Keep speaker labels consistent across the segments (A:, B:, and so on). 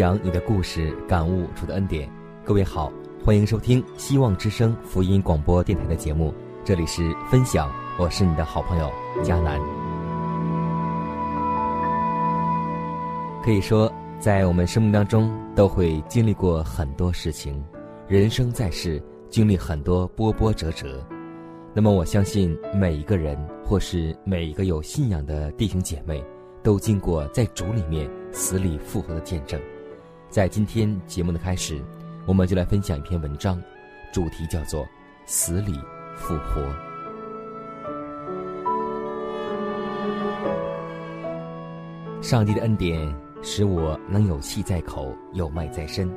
A: 讲你的故事，感悟主的恩典。各位好，欢迎收听希望之声福音广播电台的节目，这里是分享，我是你的好朋友佳楠。可以说，在我们生命当中都会经历过很多事情，人生在世，经历很多波波折折。那么，我相信每一个人，或是每一个有信仰的弟兄姐妹，都经过在主里面死里复活的见证。在今天节目的开始，我们就来分享一篇文章，主题叫做“死里复活”。上帝的恩典使我能有气在口，有脉在身。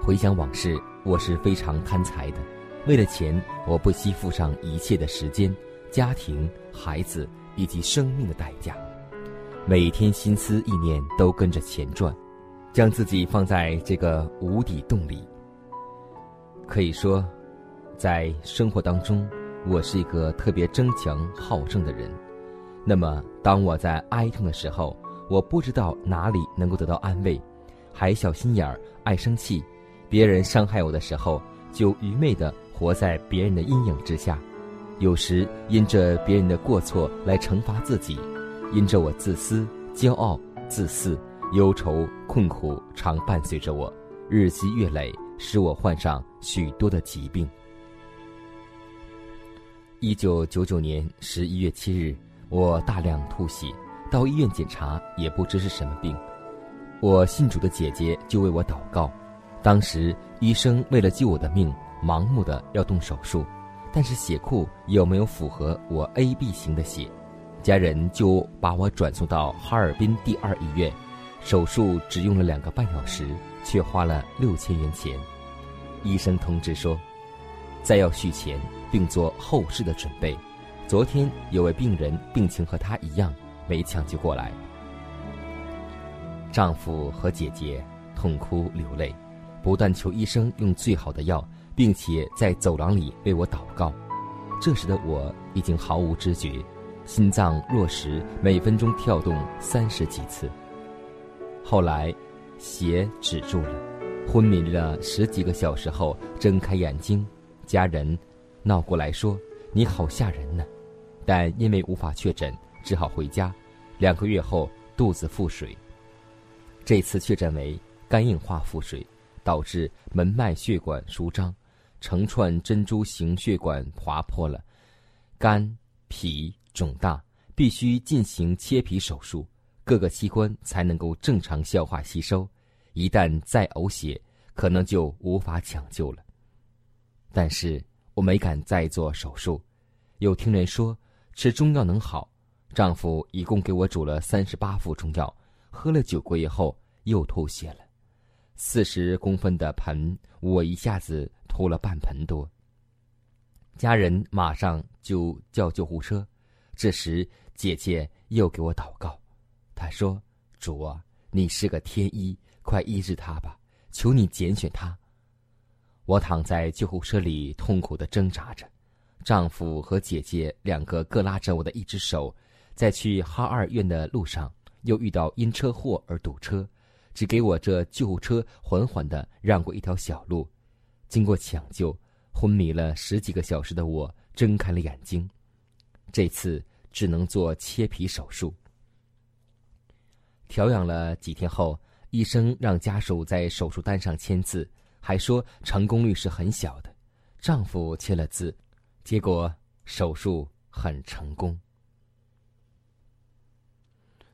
A: 回想往事，我是非常贪财的，为了钱，我不惜付上一切的时间、家庭、孩子以及生命的代价。每天心思意念都跟着钱转，将自己放在这个无底洞里。可以说，在生活当中，我是一个特别争强好胜的人。那么，当我在哀痛的时候，我不知道哪里能够得到安慰，还小心眼儿、爱生气。别人伤害我的时候，就愚昧的活在别人的阴影之下。有时因着别人的过错来惩罚自己，因着我自私、骄傲、自私、忧愁、困苦常伴随着我，日积月累，使我患上许多的疾病。一九九九年十一月七日，我大量吐血。到医院检查也不知是什么病，我信主的姐姐就为我祷告。当时医生为了救我的命，盲目的要动手术，但是血库有没有符合我 A B 型的血？家人就把我转送到哈尔滨第二医院，手术只用了两个半小时，却花了六千元钱。医生通知说，再要续钱，并做后事的准备。昨天有位病人病情和他一样。没抢救过来，丈夫和姐姐痛哭流泪，不断求医生用最好的药，并且在走廊里为我祷告。这时的我已经毫无知觉，心脏若时每分钟跳动三十几次。后来，血止住了，昏迷了十几个小时后睁开眼睛，家人闹过来说：“你好吓人呢！”但因为无法确诊。只好回家，两个月后肚子腹水。这次确诊为肝硬化腹水，导致门脉血管舒张，成串珍珠型血管划破了，肝脾肿大，必须进行切皮手术，各个器官才能够正常消化吸收。一旦再呕血，可能就无法抢救了。但是我没敢再做手术，又听人说吃中药能好。丈夫一共给我煮了三十八副中药，喝了九个月后又吐血了，四十公分的盆，我一下子吐了半盆多。家人马上就叫救护车，这时姐姐又给我祷告，他说：“主啊，你是个天医，快医治他吧，求你拣选他。”我躺在救护车里痛苦的挣扎着，丈夫和姐姐两个各拉着我的一只手。在去哈二院的路上，又遇到因车祸而堵车，只给我这救护车缓缓的让过一条小路。经过抢救，昏迷了十几个小时的我睁开了眼睛。这次只能做切皮手术。调养了几天后，医生让家属在手术单上签字，还说成功率是很小的。丈夫签了字，结果手术很成功。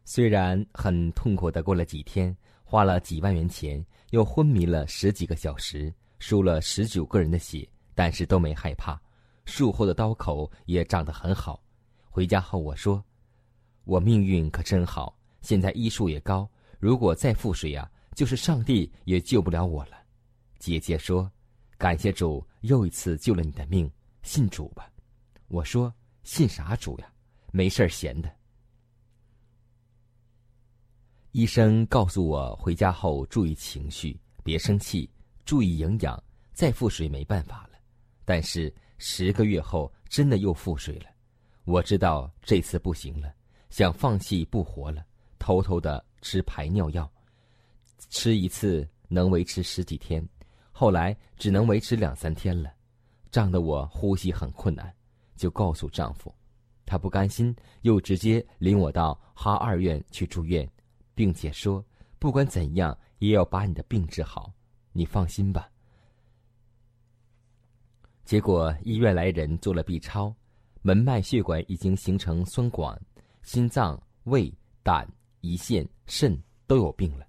A: 虽然很痛苦的过了几天，花了几万元钱，又昏迷了十几个小时，输了十九个人的血，但是都没害怕。术后的刀口也长得很好。回家后我说：“我命运可真好，现在医术也高。如果再腹水呀，就是上帝也救不了我了。”姐姐说：“感谢主，又一次救了你的命，信主吧。”我说：“信啥主呀？没事闲的。”医生告诉我，回家后注意情绪，别生气，注意营养。再腹水没办法了，但是十个月后真的又腹水了。我知道这次不行了，想放弃不活了，偷偷的吃排尿药，吃一次能维持十几天，后来只能维持两三天了，胀得我呼吸很困难，就告诉丈夫，他不甘心，又直接领我到哈二院去住院。并且说，不管怎样也要把你的病治好，你放心吧。结果医院来人做了 B 超，门脉血管已经形成栓管，心脏、胃、胆、胰腺、肾都有病了，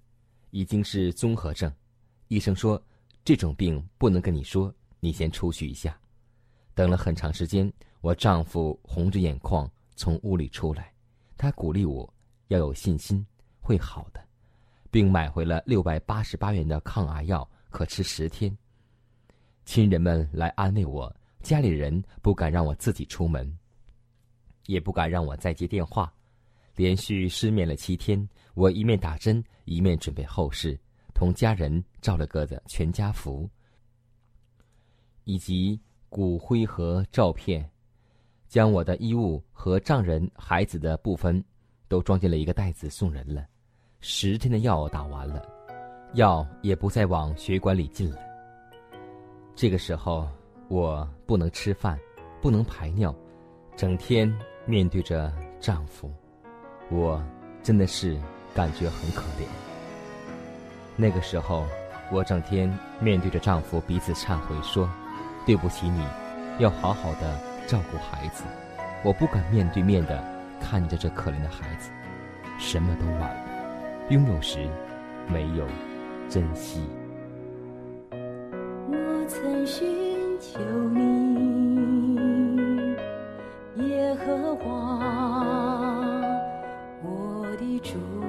A: 已经是综合症。医生说，这种病不能跟你说，你先出去一下。等了很长时间，我丈夫红着眼眶从屋里出来，他鼓励我要有信心。会好的，并买回了六百八十八元的抗癌药，可吃十天。亲人们来安慰我，家里人不敢让我自己出门，也不敢让我再接电话。连续失眠了七天，我一面打针，一面准备后事，同家人照了个的全家福，以及骨灰和照片，将我的衣物和丈人、孩子的部分都装进了一个袋子送人了。十天的药打完了，药也不再往血管里进了。这个时候，我不能吃饭，不能排尿，整天面对着丈夫，我真的是感觉很可怜。那个时候，我整天面对着丈夫，彼此忏悔说：“对不起，你要好好的照顾孩子。”我不敢面对面的看着这可怜的孩子，什么都晚了。拥有时，没有珍惜。
B: 我曾寻求你，耶和华，主，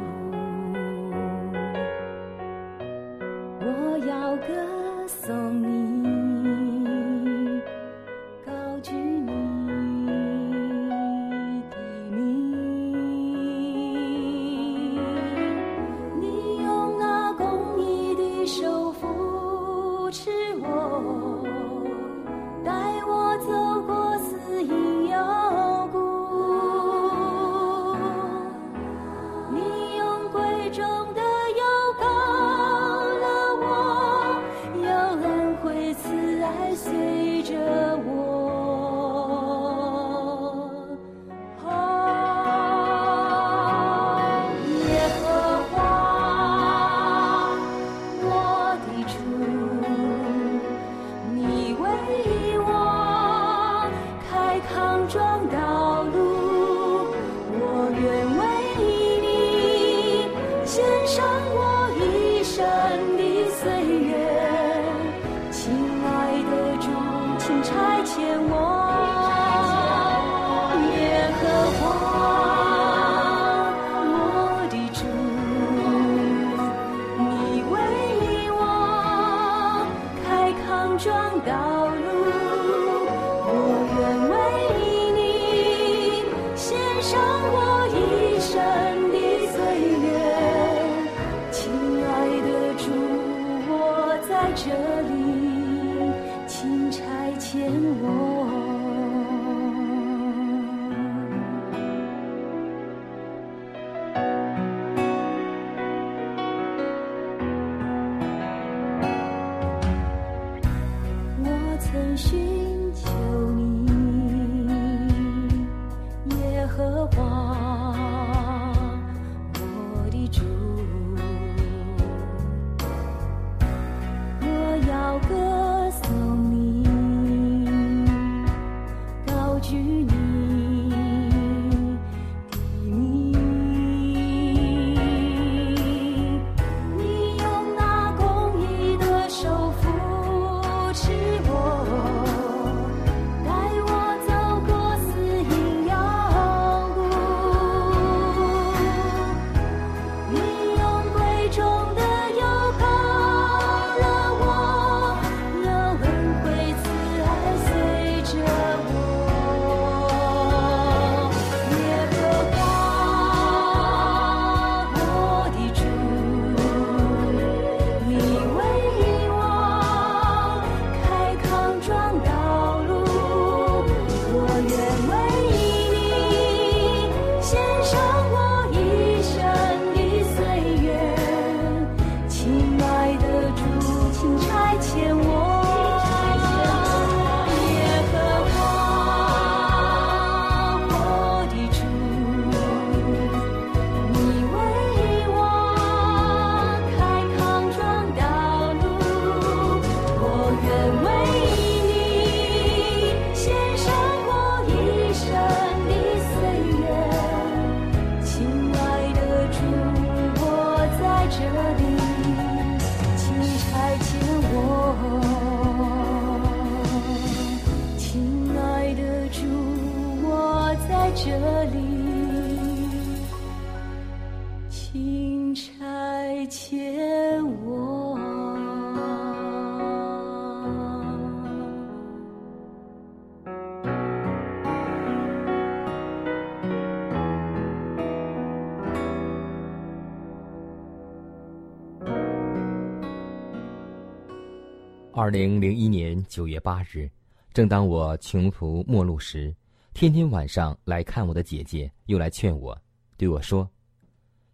A: 二零零一年九月八日，正当我穷途末路时，天天晚上来看我的姐姐又来劝我，对我说：“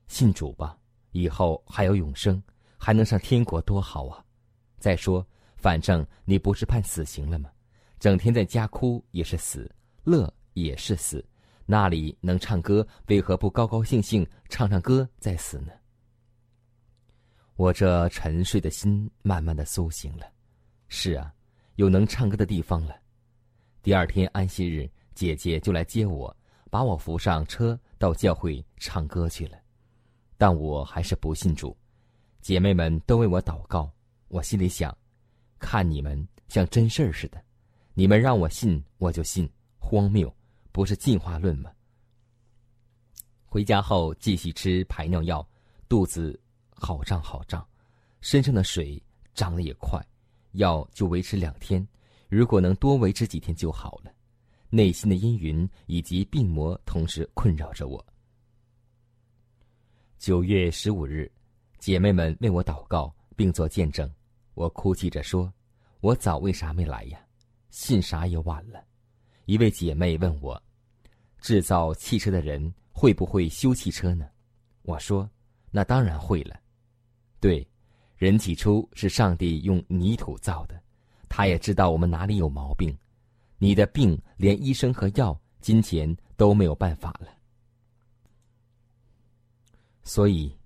A: 信主吧，以后还有永生，还能上天国，多好啊！再说，反正你不是判死刑了吗？整天在家哭也是死，乐也是死，那里能唱歌？为何不高高兴兴唱唱歌再死呢？”我这沉睡的心慢慢的苏醒了。是啊，有能唱歌的地方了。第二天安息日，姐姐就来接我，把我扶上车到教会唱歌去了。但我还是不信主，姐妹们都为我祷告。我心里想，看你们像真事儿似的，你们让我信我就信，荒谬，不是进化论吗？回家后继续吃排尿药，肚子好胀好胀，身上的水涨得也快。药就维持两天，如果能多维持几天就好了。内心的阴云以及病魔同时困扰着我。九月十五日，姐妹们为我祷告并做见证，我哭泣着说：“我早为啥没来呀？信啥也晚了。”一位姐妹问我：“制造汽车的人会不会修汽车呢？”我说：“那当然会了。”对。人起初是上帝用泥土造的，他也知道我们哪里有毛病。你的病连医生和药、金钱都没有办法了，所以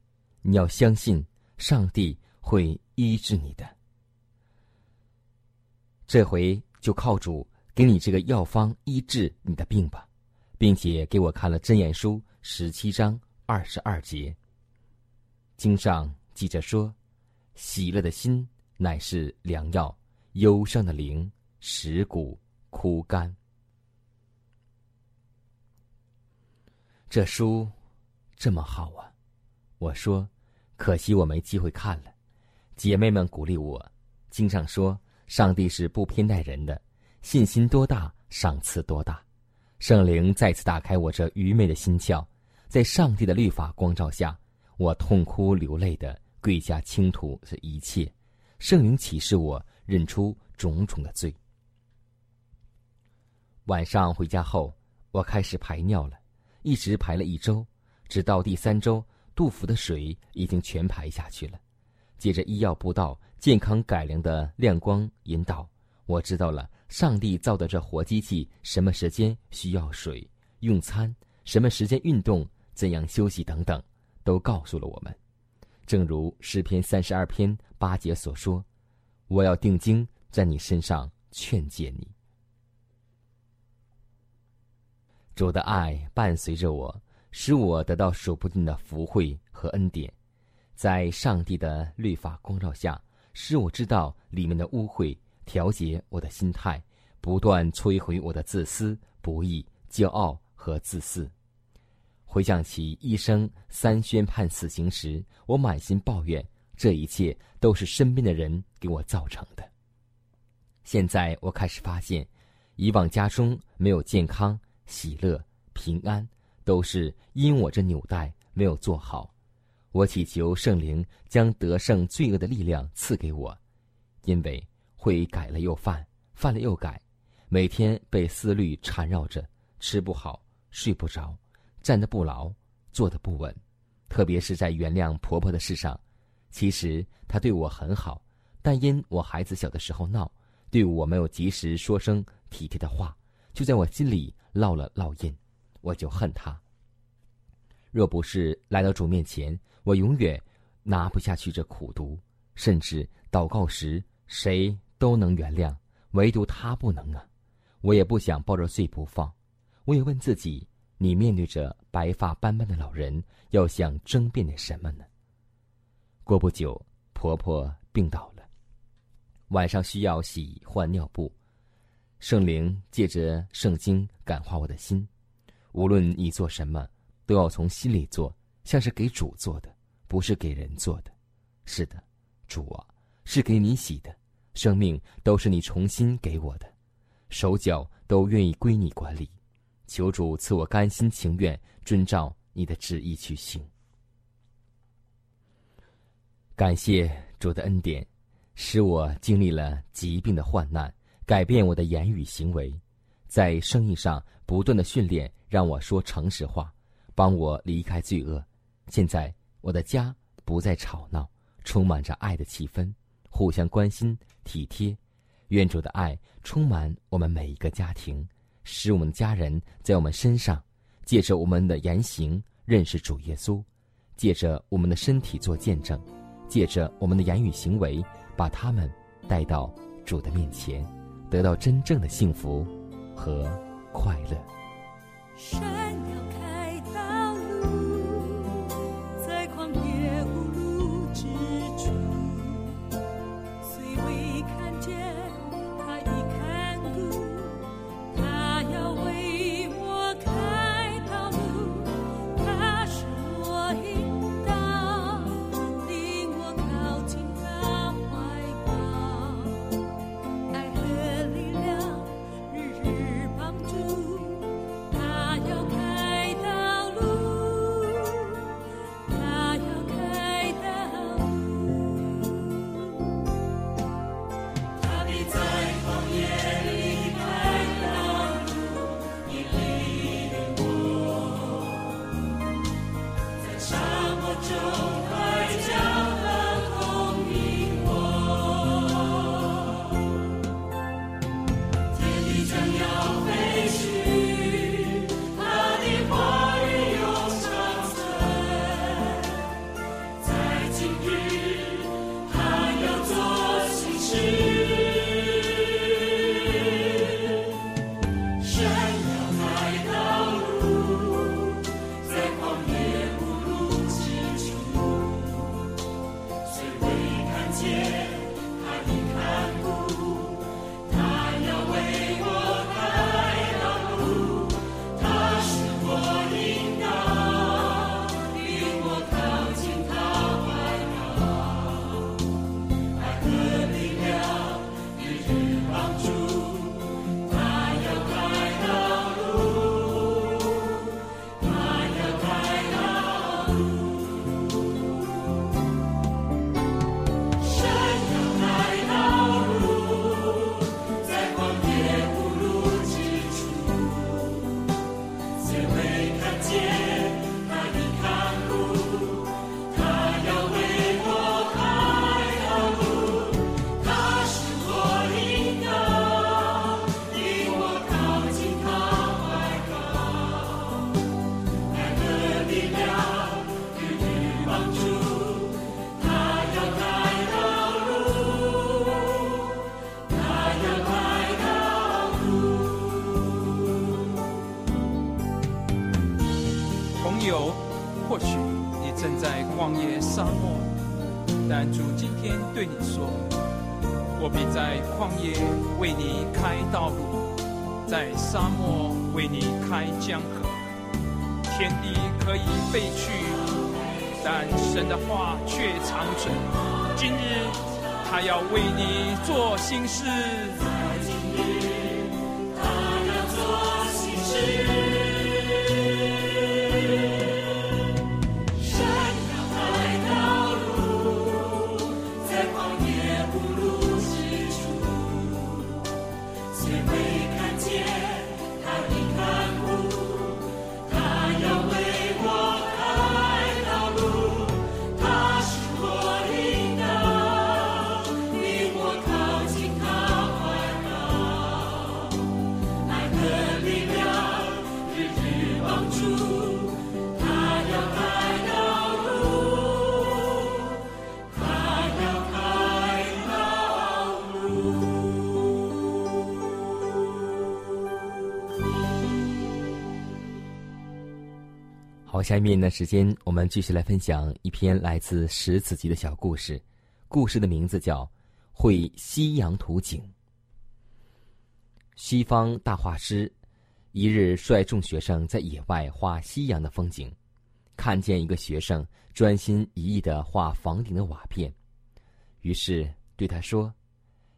A: 你要相信上帝会医治你的。这回就靠主给你这个药方医治你的病吧，并且给我看了真言书十七章二十二节。经上记着说。喜乐的心乃是良药，忧伤的灵使骨枯干。这书这么好啊！我说，可惜我没机会看了。姐妹们鼓励我，经上说，上帝是不偏待人的，信心多大，赏赐多大。圣灵再次打开我这愚昧的心窍，在上帝的律法光照下，我痛哭流泪的。跪下倾吐这一切，圣灵启示我认出种种的罪。晚上回家后，我开始排尿了，一直排了一周，直到第三周，杜甫的水已经全排下去了。借着医药步道、健康改良的亮光引导，我知道了上帝造的这活机器什么时间需要水、用餐，什么时间运动、怎样休息等等，都告诉了我们。正如诗篇三十二篇八节所说：“我要定睛在你身上劝诫你。”主的爱伴随着我，使我得到数不尽的福惠和恩典，在上帝的律法光照下，使我知道里面的污秽，调节我的心态，不断摧毁我的自私、不义、骄傲和自私。回想起医生三宣判死刑时，我满心抱怨，这一切都是身边的人给我造成的。现在我开始发现，以往家中没有健康、喜乐、平安，都是因我这纽带没有做好。我祈求圣灵将得胜罪恶的力量赐给我，因为会改了又犯，犯了又改，每天被思虑缠绕着，吃不好，睡不着。站得不牢，坐得不稳，特别是在原谅婆婆的事上。其实她对我很好，但因我孩子小的时候闹，对我没有及时说声体贴的话，就在我心里烙了烙印，我就恨她。若不是来到主面前，我永远拿不下去这苦毒，甚至祷告时谁都能原谅，唯独她不能啊！我也不想抱着罪不放。我也问自己：你面对着白发斑斑的老人，要想争辩点什么呢？过不久，婆婆病倒了，晚上需要洗换尿布。圣灵借着圣经感化我的心：无论你做什么，都要从心里做，像是给主做的，不是给人做的。是的，主啊，是给你洗的，生命都是你重新给我的，手脚都愿意归你管理。求主赐我甘心情愿遵照你的旨意去行。感谢主的恩典，使我经历了疾病的患难，改变我的言语行为，在生意上不断的训练，让我说诚实话，帮我离开罪恶。现在我的家不再吵闹，充满着爱的气氛，互相关心体贴。愿主的爱充满我们每一个家庭。使我们的家人在我们身上，借着我们的言行认识主耶稣，借着我们的身体做见证，借着我们的言语行为把他们带到主的面前，得到真正的幸福和快乐。
C: 山
B: 羊你可以废去，但神的话却长存。今日他要为你做新事。”
C: 好
A: 下面的时间，我们继续来分享一篇来自十子集的小故事。故事的名字叫《会西洋图景》。西方大画师一日率众学生在野外画西洋的风景，看见一个学生专心一意的画房顶的瓦片，于是对他说：“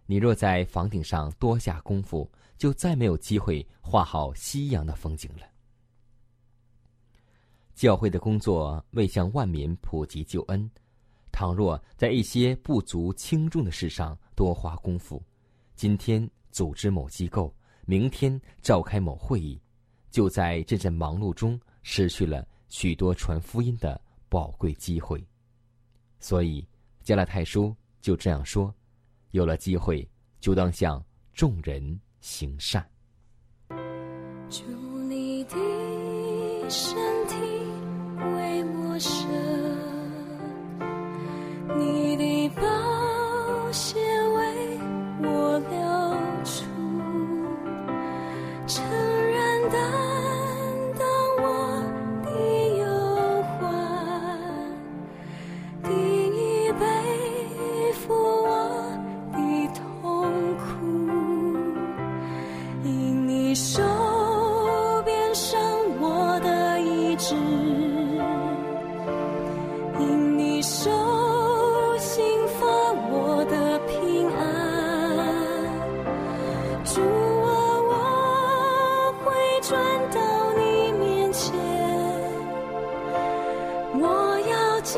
A: 你若在房顶上多下功夫，就再没有机会画好西洋的风景了。”教会的工作为向万民普及救恩，倘若在一些不足轻重的事上多花功夫，今天组织某机构，明天召开某会议，就在这阵忙碌中失去了许多传福音的宝贵机会。所以加拉太书就这样说：有了机会，就当向众人行善。
B: 祝你的生转到你面前，我要记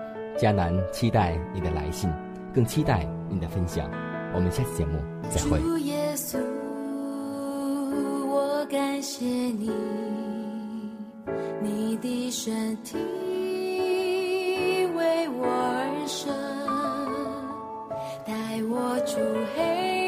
A: 迦南期待你的来信，更期待你的分享。我们下期节目再会。
B: 主耶稣，我感谢你，你的身体为我而生，带我出黑